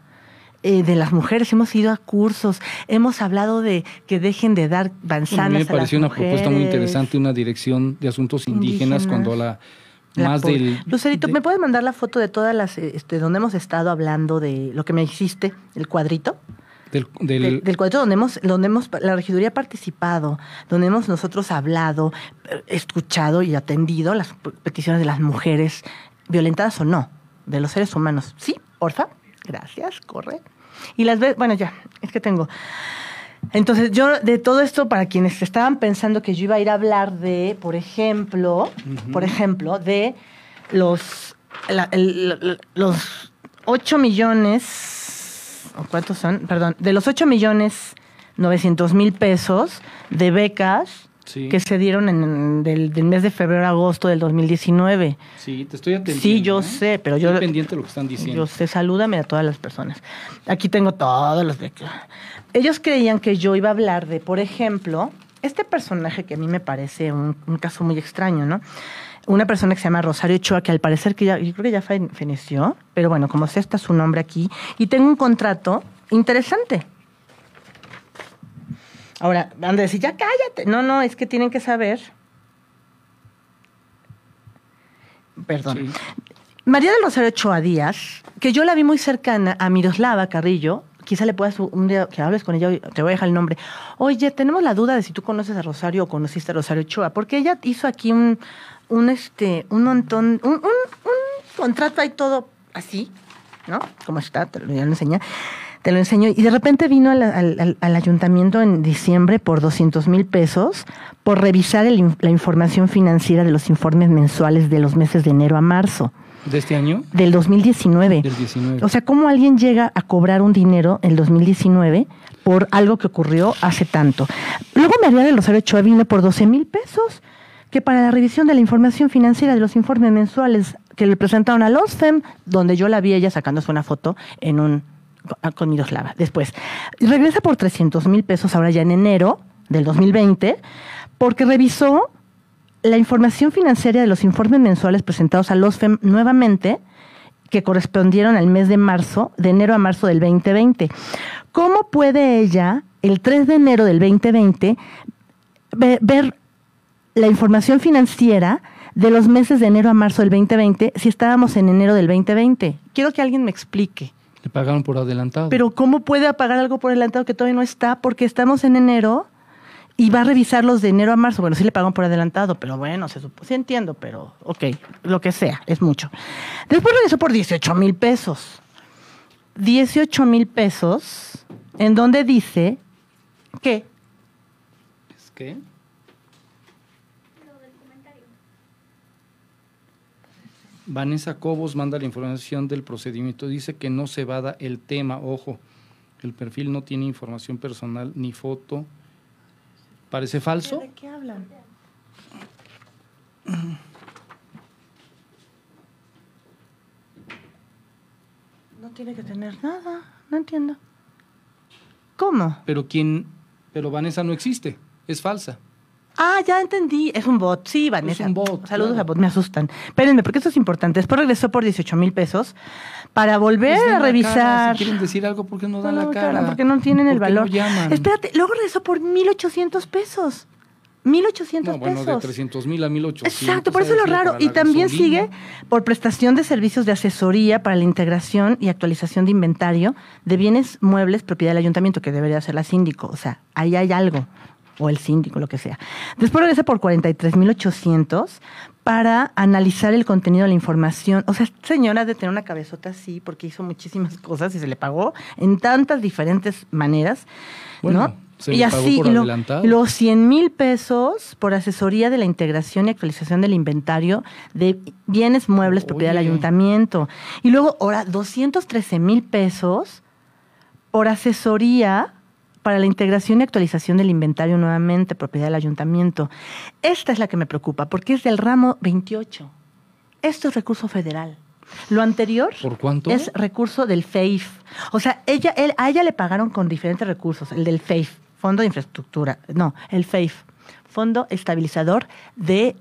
eh, de las mujeres, hemos ido a cursos, hemos hablado de que dejen de dar manzanas a mí me pareció una propuesta muy interesante, una dirección de asuntos indígenas, Indígenas. cuando la, La más del... Lucerito, de- ¿me puedes mandar la foto de todas las, este, donde hemos estado hablando de lo que me hiciste, el cuadrito? del, del- Del, del cuadrito donde hemos, donde hemos, la regiduría ha participado, donde hemos nosotros hablado, escuchado y atendido las peticiones de las mujeres, violentadas o no, de los seres humanos. Sí, porfa, gracias, corre. Y las ves, bueno, ya, es que tengo. Entonces, yo de todo esto, para quienes estaban pensando que yo iba a ir a hablar de, por ejemplo, por ejemplo, de los, la- el- los 8 millones, ¿o ¿cuántos son? Perdón, de los 8 millones 900 mil pesos de becas Sí. que se dieron en, del, del mes de febrero a agosto del 2019. Sí, te estoy atendiendo. Sí, yo ¿eh? sé, pero yo... Estoy pendiente de lo que están diciendo. Yo sé, salúdame a todas las personas. Aquí tengo todos los. Ellos creían que yo iba a hablar de, por ejemplo, este personaje que a mí me parece un, un caso muy extraño, ¿no? Una persona que se llama Rosario Ochoa, que al parecer que ya, yo creo que ya fe- feneció, pero bueno, como sé, está su nombre aquí, y tengo un contrato interesante. Ahora, van a decir, ya cállate. No, no, es que tienen que saber. Perdón. Sí. María del Rosario Ochoa Díaz, que yo la vi muy cercana a Miroslava Carrillo, quizá le puedas un día que hables con ella, te voy a dejar el nombre. Oye, tenemos la duda de si tú conoces a Rosario o conociste a Rosario Ochoa, porque ella hizo aquí un, un este, un montón, un, un, un contrato ahí todo así, ¿no? Como está, te lo voy a enseñar. Te lo enseño. Y de repente vino al, al- al- al ayuntamiento en diciembre por 200 mil pesos por revisar el la información financiera de los informes mensuales de los meses de enero a marzo ¿De este año? del 2019. Del 19. O sea, ¿cómo alguien llega a cobrar un dinero en el 2019 por algo que ocurrió hace tanto? Luego María del Rosario Ochoa vino por 12 mil pesos, que para la revisión de la información financiera de los informes mensuales que le presentaron a los FEM, donde yo la vi ella sacándose una foto en un con Miroslava. Después, regresa por 300 mil pesos ahora ya en enero del 2020, porque revisó la información financiera de los informes mensuales presentados a los FEM nuevamente, que correspondieron al mes de marzo, de enero a marzo del 2020. ¿Cómo puede ella, el 3 de enero del 2020, ve- ver la información financiera de los meses de enero a marzo del 2020 si estábamos en enero del 2020? Quiero que alguien me explique. Le pagaron por adelantado. Pero ¿cómo puede pagar algo por adelantado que todavía no está? Porque estamos en enero y va a revisar los de enero a marzo. Bueno, sí le pagan por adelantado, pero bueno, se supo, sí entiendo, pero ok, lo que sea, es mucho. Después regresó por 18 mil pesos. 18 mil pesos, en donde dice que ¿Es qué? Vanessa Cobos manda la información del procedimiento. Dice que no se vada el tema. Ojo, el perfil no tiene información personal ni foto. ¿Parece falso? ¿De qué hablan? No tiene que tener nada, no entiendo. ¿Cómo? Pero quién, pero Vanessa no existe, es falsa. Ah, ya entendí. Es un bot. Sí, Vanessa. Es un bot, Saludos claro. a bot, me asustan. Espérenme, porque esto es importante. Después regresó por 18 mil pesos para volver Pues a revisar. cara, Si quieren decir algo, ¿por qué no dan No, la no, cara? cara, porque no tienen el ¿Por qué no valor. llaman? Espérate, luego regresó por 1.800 pesos. 1.800 No, bueno, de pesos. 300 mil a 1800. Exacto, por eso es lo raro. Y también gasolina. sigue por prestación de servicios de asesoría para la integración y actualización de inventario de bienes muebles propiedad del ayuntamiento, que debería ser la síndico. O sea, ahí hay algo. O el síndico, lo que sea. Después regresa por 43,800 para analizar el contenido de la información. O sea, esta señora de tener una cabezota así porque hizo muchísimas cosas y se le pagó en tantas diferentes maneras. Bueno, ¿no? se y le pagó así, por lo- los 100 mil pesos por asesoría de la integración y actualización del inventario de bienes muebles propiedad del ayuntamiento. Y luego, ahora, 213 mil pesos por asesoría para la integración y actualización del inventario nuevamente propiedad del ayuntamiento. Esta es la que me preocupa, porque es del ramo 28. Esto es recurso federal. Lo anterior ¿Por cuánto? es recurso del FEIF. O sea, ella, él, a ella le pagaron con diferentes recursos. El del FEIF, Fondo de Infraestructura. No, el FEIF, Fondo Estabilizador de...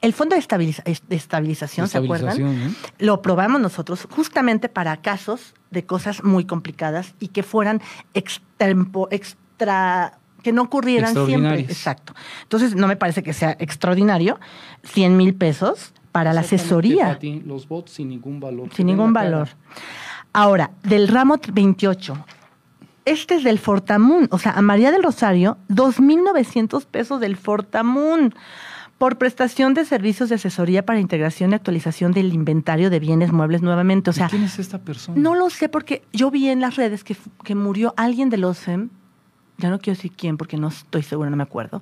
El Fondo de, Estabiliza- de Estabilización, ¿se acuerdan? ¿eh? Lo probamos nosotros justamente para casos de cosas muy complicadas y que fueran extempo- extra que no ocurrieran siempre. Exacto. Entonces, no me parece que sea extraordinario 100 mil pesos para la asesoría los bots sin ningún valor. sin ningún valor. Ahora, del ramo 28. Este es del Fortamun, o sea, a María del Rosario, 2.900 pesos del Fortamun por prestación de servicios de asesoría para integración y actualización del inventario de bienes muebles nuevamente. O sea, ¿Y ¿Quién es esta persona? no lo sé porque yo vi en las redes que, que murió alguien de los FEM, ya no quiero decir quién porque no estoy segura, no me acuerdo,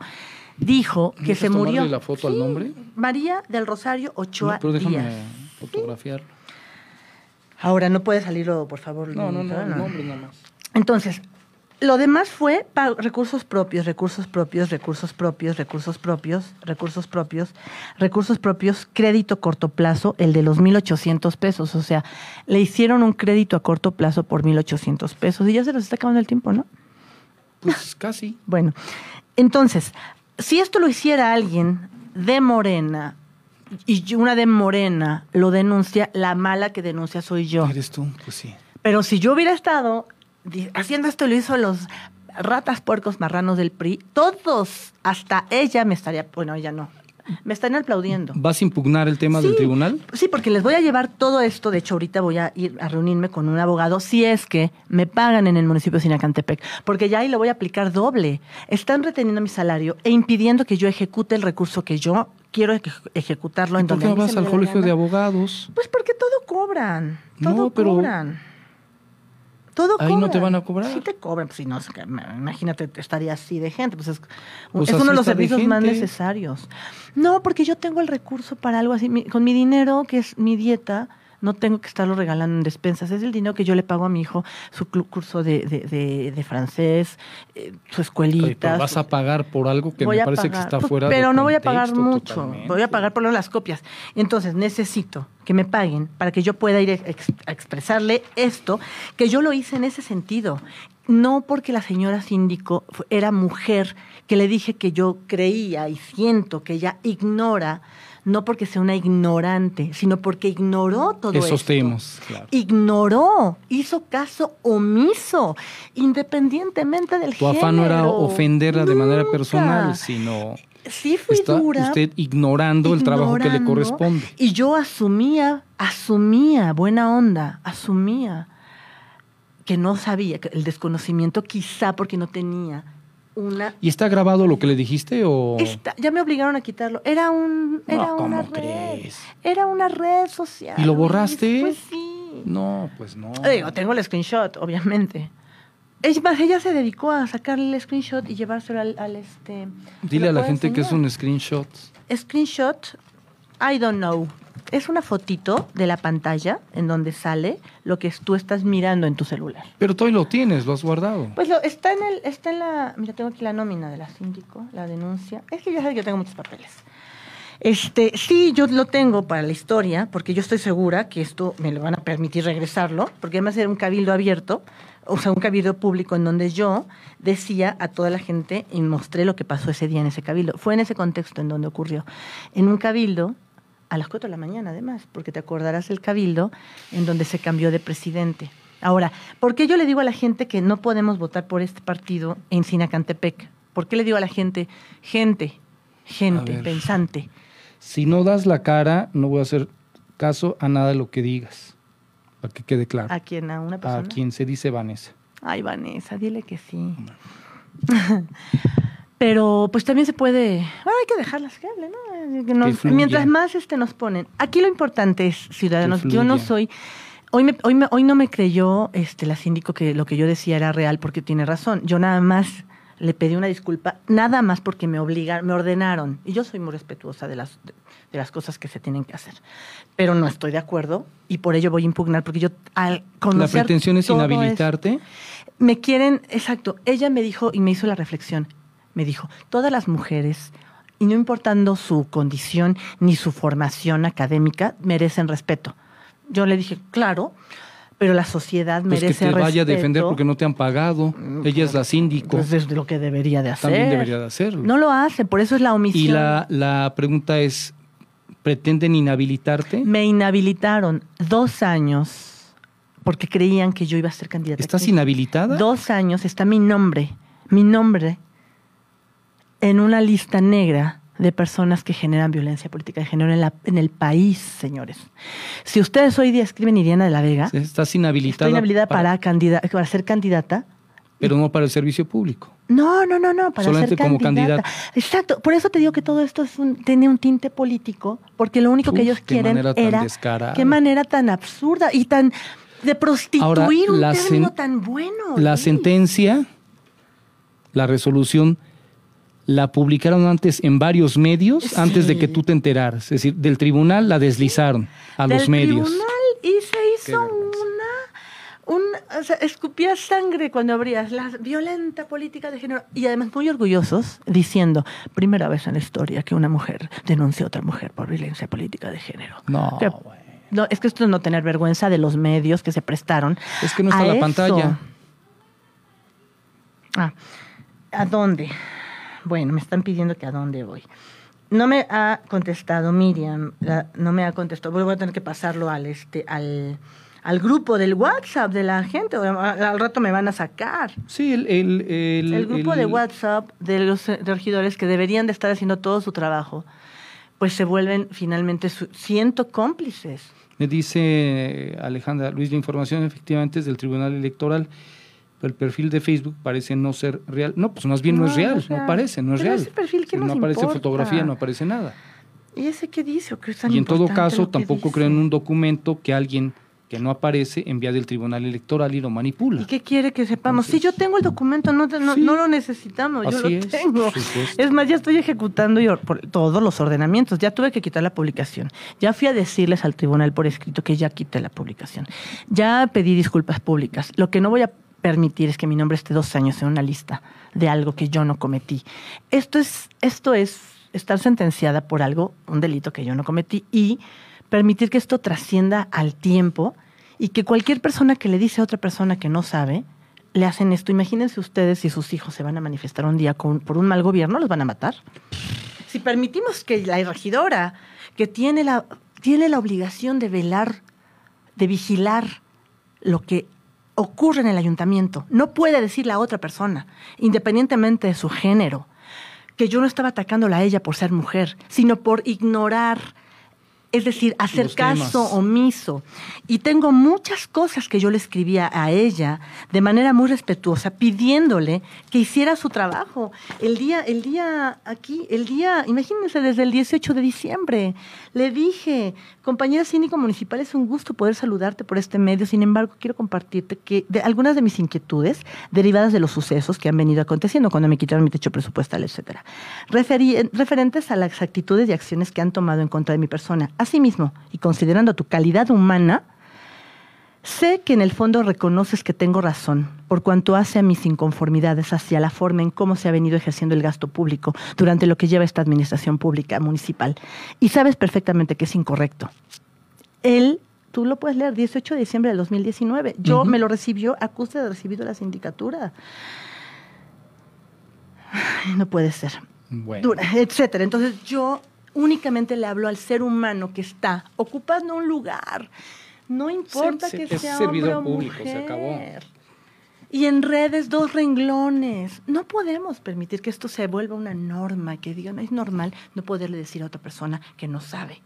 dijo que ¿Dejas se murió. la foto al nombre? María del Rosario Ochoa No, pero déjame Díaz. fotografiarlo. Ahora, no puede salirlo, por favor. No, no, no, Lupita, el nombre nada más. Entonces, lo demás fue recursos propios, recursos propios, recursos propios, recursos propios, recursos propios, recursos propios, crédito corto plazo, el de los 1.800 pesos. O sea, le hicieron un crédito a corto plazo por 1.800 pesos y ya se nos está acabando el tiempo, ¿no? Pues [laughs] casi. Bueno, entonces, si esto lo hiciera alguien de Morena y una de Morena lo denuncia, la mala que denuncia soy yo. ¿Eres tú? Pues sí. Pero si yo hubiera estado haciendo esto, lo hizo los ratas, puercos, marranos del PRI, todos, hasta ella me estaría, bueno, ella no, me estarían aplaudiendo. ¿Vas a impugnar el tema del tribunal? Sí, porque les voy a llevar todo esto. De hecho, ahorita voy a ir a reunirme con un abogado si es que me pagan en el municipio de Sinacantepec. Porque ya ahí lo voy a aplicar doble. Están reteniendo mi salario e impidiendo que yo ejecute el recurso que yo quiero eje- ejecutarlo en ¿Por qué no vas al colegio de abogados? Pues porque todo cobran. No, Todo pero- cobran. Todo Ahí no te van a cobrar. Sí te cobran, pues si no, imagínate, estaría así de gente, pues es, Pues es uno de los de servicios más necesarios. No, porque yo tengo el recurso para algo así, mi- con mi dinero, que es mi dieta, no tengo que estarlo regalando en despensas, es el dinero que yo le pago a mi hijo, su curso de, de, de- de francés, eh, su Oye, escuelita. pero vas su- a pagar por algo que voy me parece que está pues, fuera de Pero no voy a pagar mucho. totalmente. Voy a pagar por las copias. Entonces, necesito que me paguen para que yo pueda ir a, ex- a expresarle esto, que yo lo hice en ese sentido. No porque la señora síndico era mujer, que le dije que yo creía y siento que ella ignora, no porque sea una ignorante, sino porque ignoró todo Esos esto temas, claro. ignoró, hizo caso omiso, independientemente del Tu género. afán no era ofenderla de manera personal, sino Sí fui está dura. usted ignorando el trabajo que le ignorando, corresponde. Y yo asumía, asumía, buena onda, asumía que no sabía, que el desconocimiento quizá porque no tenía una... ¿Y está grabado lo que le dijiste o...? Esta- ya me obligaron a quitarlo. Era un, era No, una ¿cómo red. crees? Era una red social. ¿Y lo borraste? Pues sí. No, pues no. Digo, tengo el screenshot, obviamente. Es más, ella se dedicó a sacarle el screenshot y llevárselo al, al, este. Dile ¿Lo a la gente que es un screenshot. Screenshot, I don't know. Es una fotito de la pantalla en donde sale lo que tú estás mirando en tu celular. Pero tú ahí lo tienes, lo has guardado. Pues lo, está en el, está en la. Mira, tengo aquí la nómina de la síndico, la denuncia. Es que ya sabes que yo tengo muchos papeles. Este, sí, yo lo tengo para la historia, porque yo estoy segura que esto me lo van a permitir regresarlo, porque además era un cabildo abierto, o sea, un cabildo público en donde yo decía a toda la gente y mostré lo que pasó ese día en ese cabildo. Fue en ese contexto en donde ocurrió. En un cabildo, a las 4 de la mañana además, porque te acordarás del cabildo en donde se cambió de presidente. Ahora, ¿por qué yo le digo a la gente que no podemos votar por este partido en Sinacantepec? ¿Por qué le digo a la gente, gente, gente, ver. pensante? Si no das la cara, no voy a hacer caso a nada de lo que digas. Para que quede claro. ¿A quién? ¿A una persona? A quien se dice Vanessa. Ay, Vanessa, dile que sí. [laughs] Pero pues también se puede, bueno, hay que dejarlas que hablen, ¿no? Que nos- fluya. mientras más este nos ponen. Aquí lo importante es, ciudadanos, yo no soy, hoy, me, hoy, me- hoy no me creyó este, la síndico que lo que yo decía era real porque tiene razón. Yo nada más le pedí una disculpa, nada más porque me obligaron, me ordenaron. Y yo soy muy respetuosa de las, de, de las cosas que se tienen que hacer. Pero no estoy de acuerdo y por ello voy a impugnar porque yo al La conocer pretensión es inhabilitarte. me quieren, exacto, ella me dijo y me hizo la reflexión, me dijo, todas las mujeres, y no importando su condición ni su formación académica, merecen respeto. Yo le dije, claro, pero la sociedad Pues merece que te vaya a respeto. defender porque no te han pagado. Ella es la síndico. Pues es lo que debería de hacer. También debería de hacerlo. No lo hace, por eso es la omisión. y la, la pregunta es, ¿pretenden inhabilitarte? Me inhabilitaron dos años porque creían que yo iba a ser candidata. ¿Estás aquí. inhabilitada? Dos años está mi nombre, mi nombre, en una lista negra de personas que generan violencia política de género en, la- en el país, señores. Si ustedes hoy día escriben Iriana de la Vega, Estás inhabilitada. inhabilitada para, candida- para ser candidata. Pero no para el servicio público. No, no, no, no, para Solamente ser como candidata. candidata. Exacto, por eso te digo que todo esto es un- tiene un tinte político, porque lo único que ellos qué quieren manera tan era descarada. qué manera tan absurda y tan de prostituir Ahora, un término tan bueno. La sentencia, la resolución, la publicaron antes en varios medios, Sí. antes de que tú te enteraras. Es decir, del tribunal la deslizaron a Del los medios. tribunal y se hizo una, un, o sea, escupía sangre cuando abrías la violenta política de género y además muy orgullosos diciendo primera vez en la historia que una mujer denuncia a otra mujer por violencia política de género. No, Que- güey. no, es que esto es no tener vergüenza de los medios que se prestaron. Es que no está a la eso. pantalla. Ah, ¿a dónde? Bueno, me están pidiendo que a dónde voy. No me ha contestado Miriam, la- no me ha contestado. Voy a tener que pasarlo al este al, al grupo del WhatsApp de la gente. o Al, rato me van a sacar. Sí, el, el, el- El grupo de WhatsApp de los regidores que deberían de estar haciendo todo su trabajo, pues se vuelven finalmente su, siento cómplices. Me dice Alejandra Luis, la información efectivamente es del Tribunal Electoral, el perfil de Facebook parece no ser real. No, pues más bien no, No, es real, no no, es real. parece, no es real. ese perfil, ¿qué no nos aparece importa? fotografía, no aparece nada. ¿Y ese qué dice? ¿O qué es tan Y en todo caso, tampoco dice? creen un documento que alguien que no aparece, envía del Tribunal Electoral y lo manipula. ¿Y qué quiere que sepamos? sí, yo tengo el documento, no, no, no lo necesitamos, yo lo es, tengo. Es más, ya estoy ejecutando yo por todos los ordenamientos, ya tuve que quitar la publicación. Ya fui a decirles al tribunal por escrito que ya quité la publicación. Ya pedí disculpas públicas. Lo que no voy a permitir es que mi nombre esté dos años en una lista de algo que yo no cometí. Esto es, esto es estar sentenciada por algo, un delito que yo no cometí y permitir que esto trascienda al tiempo y que cualquier persona que le dice a otra persona que no sabe, le hacen esto. Imagínense ustedes si sus hijos se van a manifestar un día por un mal gobierno, los van a matar. Si permitimos que la regidora, que tiene la, tiene la obligación de velar, de vigilar lo que ocurre en el ayuntamiento, no puede decirle a otra persona, independientemente de su género, que yo no estaba atacándola a ella por ser mujer, sino por ignorar es decir, hacer caso omiso. Y tengo muchas cosas que yo le escribía a ella de manera muy respetuosa, pidiéndole que hiciera su trabajo. El día, el día aquí, el día, imagínense, desde el 18 de diciembre, le dije, compañera síndico municipal, es un gusto poder saludarte por este medio. Sin embargo, quiero compartirte que de algunas de mis inquietudes, derivadas de los sucesos que han venido aconteciendo cuando me quitaron mi techo presupuestal, etcétera, referentes a las actitudes y acciones que han tomado en contra de mi persona Asimismo, y considerando tu calidad humana, sé que en el fondo reconoces que tengo razón por cuanto hace a mis inconformidades hacia la forma en cómo se ha venido ejerciendo el gasto público durante lo que lleva esta administración pública municipal. Y sabes perfectamente que es incorrecto. Él tú lo puedes leer, 18 de diciembre del 2019. Yo me lo recibió, acuse de recibido la sindicatura. no puede ser. Bueno. etcétera. Entonces yo únicamente le hablo al ser humano que está ocupando un lugar. No importa que sea hombre o público, mujer. se acabó. Y en redes dos renglones. No podemos permitir que esto se vuelva una norma, que digan, es normal no poderle decir a otra persona que no sabe.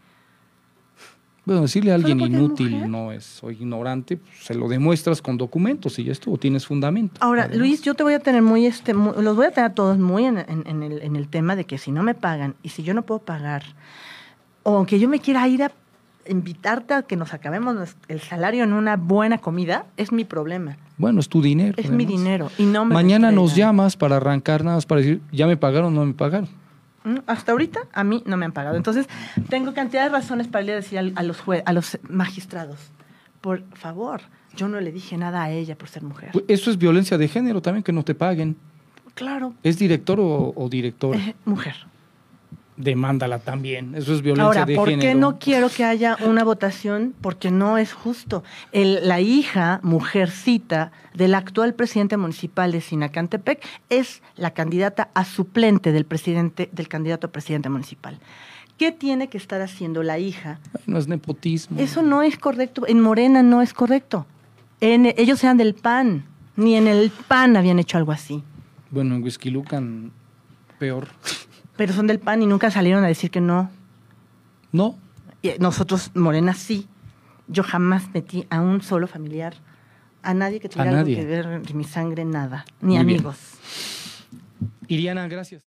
Bueno, decirle a alguien inútil no es, o ignorante, pues, se lo demuestras con documentos y ya estuvo, tienes fundamento. Ahora, Luis, yo te voy a tener muy, este, los voy a tener a todos muy en, el, en el tema de que si no me pagan y si yo no puedo pagar, o aunque yo me quiera ir a invitarte a que nos acabemos el salario en una buena comida, es mi problema. Bueno, es tu dinero. Es mi dinero y no me Mañana nos llamas para arrancar nada más para decir, ya me pagaron o no me pagaron. Hasta ahorita a mí no me han pagado. Entonces, tengo cantidad de razones para ir a decir a, los, a los magistrados, por favor, yo no le dije nada a ella por ser mujer. Pues, eso es violencia de género también, que no te paguen. Claro. ¿Es director o, o directora? Eh, mujer demándala también. Eso es violencia de género. Ahora, ¿por qué no quiero que haya una votación? Porque no es justo. la hija, mujercita, del actual presidente municipal de Sinacantepec es la candidata a suplente del presidente, del candidato a presidente municipal. ¿Qué tiene que estar haciendo la hija? No es nepotismo. Eso no es correcto. En Morena no es correcto. En, ellos eran del PAN. Ni en el PAN habían hecho algo así. Bueno, en Whisky Lucan, peor pero son del PAN y nunca salieron a decir que no. No. nosotros, Morena, sí. Yo jamás metí a un solo familiar, a nadie que tuviera algo que ver mi sangre, nada, ni amigos. Iriana, gracias.